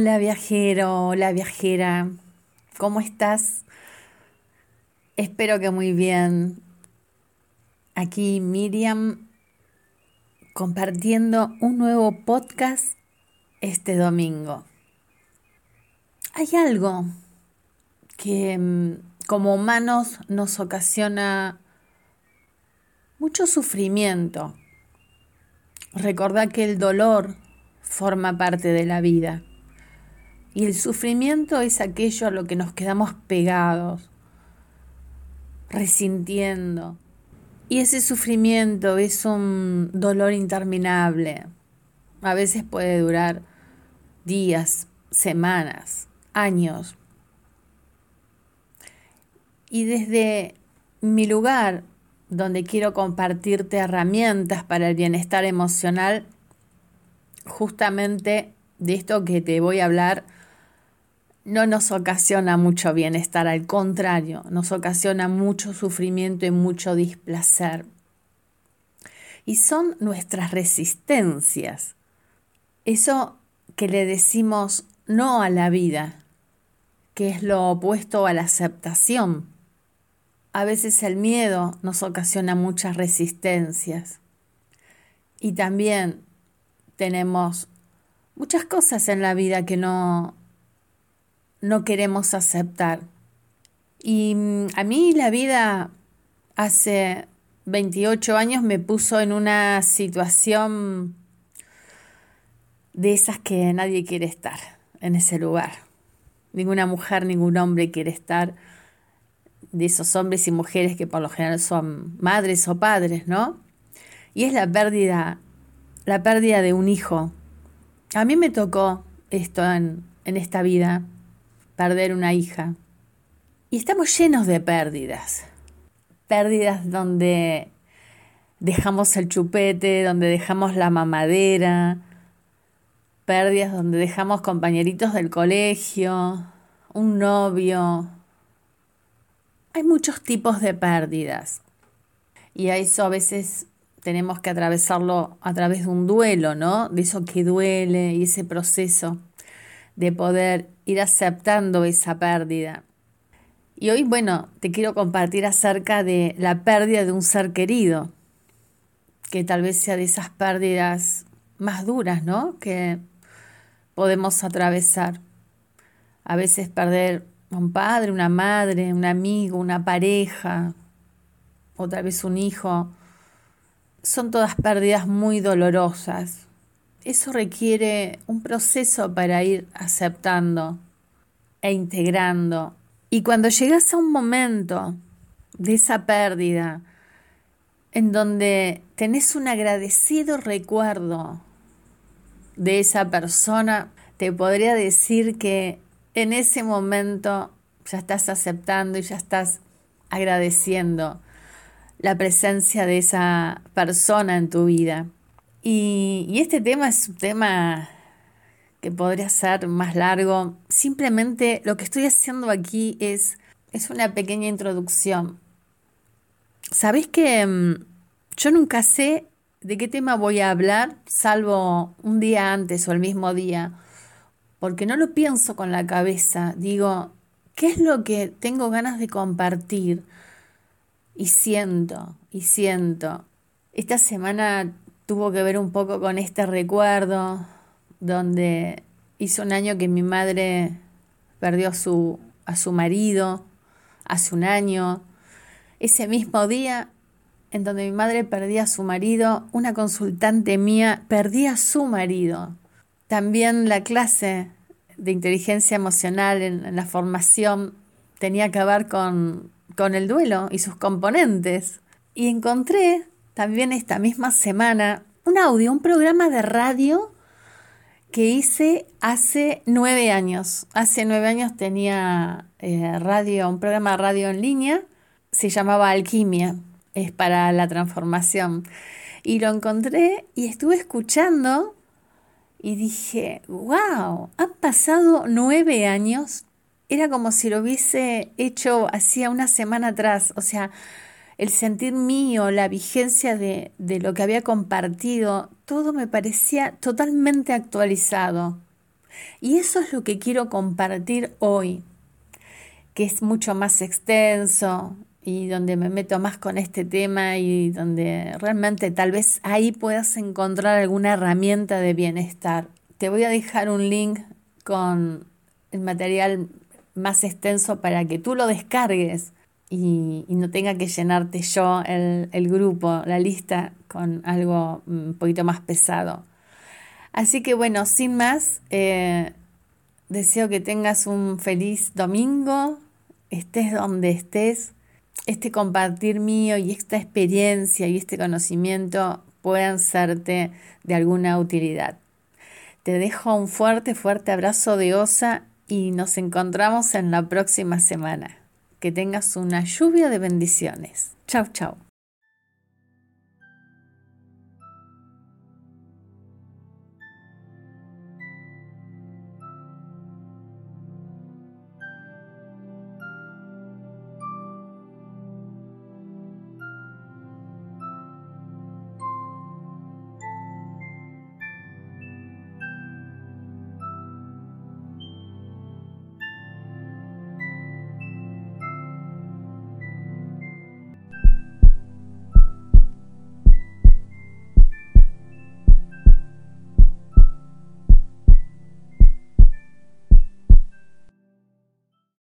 Hola viajero, hola viajera, ¿cómo estás? Espero que muy bien. Aquí Miriam compartiendo un nuevo podcast este domingo. Hay algo que mm, como humanos nos ocasiona mucho sufrimiento. Recordá que el dolor forma parte de la vida. Y el sufrimiento es aquello a lo que nos quedamos pegados, resintiendo. Y ese sufrimiento es un dolor interminable. A veces puede durar días, semanas, años. Y desde mi lugar, donde quiero compartirte herramientas para el bienestar emocional, justamente de esto que te voy a hablar, no nos ocasiona mucho bienestar, al contrario, nos ocasiona mucho sufrimiento y mucho displacer. Y son nuestras resistencias, eso que le decimos no a la vida, que es lo opuesto a la aceptación. A veces el miedo nos ocasiona muchas resistencias. Y también tenemos muchas cosas en la vida que no, no queremos aceptar. Y mm, a mí la vida hace 28 años me puso en una situación de esas que nadie quiere estar en ese lugar. Ninguna mujer, ningún hombre quiere estar de esos hombres y mujeres que por lo general son madres o padres, ¿no? Y es la pérdida, la pérdida de un hijo. A mí me tocó esto en, en esta vida perder una hija. Y estamos llenos de pérdidas. Pérdidas donde dejamos el chupete, donde dejamos la mamadera, pérdidas donde dejamos compañeritos del colegio, un novio. Hay muchos tipos de pérdidas. Y a eso a veces tenemos que atravesarlo a través de un duelo, ¿no? De eso que duele y ese proceso de poder ir aceptando esa pérdida. Y hoy, bueno, te quiero compartir acerca de la pérdida de un ser querido, que tal vez sea de esas pérdidas más duras, ¿no? Que podemos atravesar. A veces perder un padre, una madre, un amigo, una pareja, o tal vez un hijo, son todas pérdidas muy dolorosas eso requiere un proceso para ir aceptando e integrando. Y cuando llegas a un momento de esa pérdida, en donde tenés un agradecido recuerdo de esa persona, te podría decir que en ese momento ya estás aceptando y ya estás agradeciendo la presencia de esa persona en tu vida. Y, este tema es un tema que podría ser más largo. Simplemente lo que estoy haciendo aquí es, es una pequeña introducción. Sabéis que mm, yo nunca sé de qué tema voy a hablar, salvo un día antes o el mismo día, porque no lo pienso con la cabeza. Digo, ¿qué es lo que tengo ganas de compartir? Y siento, y siento. Esta semana tuvo que ver un poco con este recuerdo, donde hizo un año que mi madre perdió a su, a su marido, hace un año. Ese mismo día en donde mi madre perdía a su marido, una consultante mía perdía a su marido. También la clase de inteligencia emocional en, la formación tenía que ver con, con el duelo y sus componentes. Y encontré también esta misma semana un audio, un programa de radio que hice hace nueve años. Hace nueve años tenía eh, radio, un programa de radio en línea, se llamaba Alquimia, es para la transformación. Y lo encontré y estuve escuchando y dije, wow, han pasado nueve años. Era como si lo hubiese hecho hacía una semana atrás. O sea, el sentir mío, la vigencia de, lo que había compartido, todo me parecía totalmente actualizado. Y eso es lo que quiero compartir hoy, que es mucho más extenso y donde me meto más con este tema y donde realmente tal vez ahí puedas encontrar alguna herramienta de bienestar. Te voy a dejar un link con el material más extenso para que tú lo descargues y, no tenga que llenarte yo el, grupo, la lista, con algo un poquito más pesado. Así que bueno, sin más, eh, deseo que tengas un feliz domingo, estés donde estés, este compartir mío y esta experiencia y este conocimiento puedan serte de alguna utilidad. Te dejo un fuerte, fuerte abrazo de osa y nos encontramos en la próxima semana. Que tengas una lluvia de bendiciones. Chau, chau.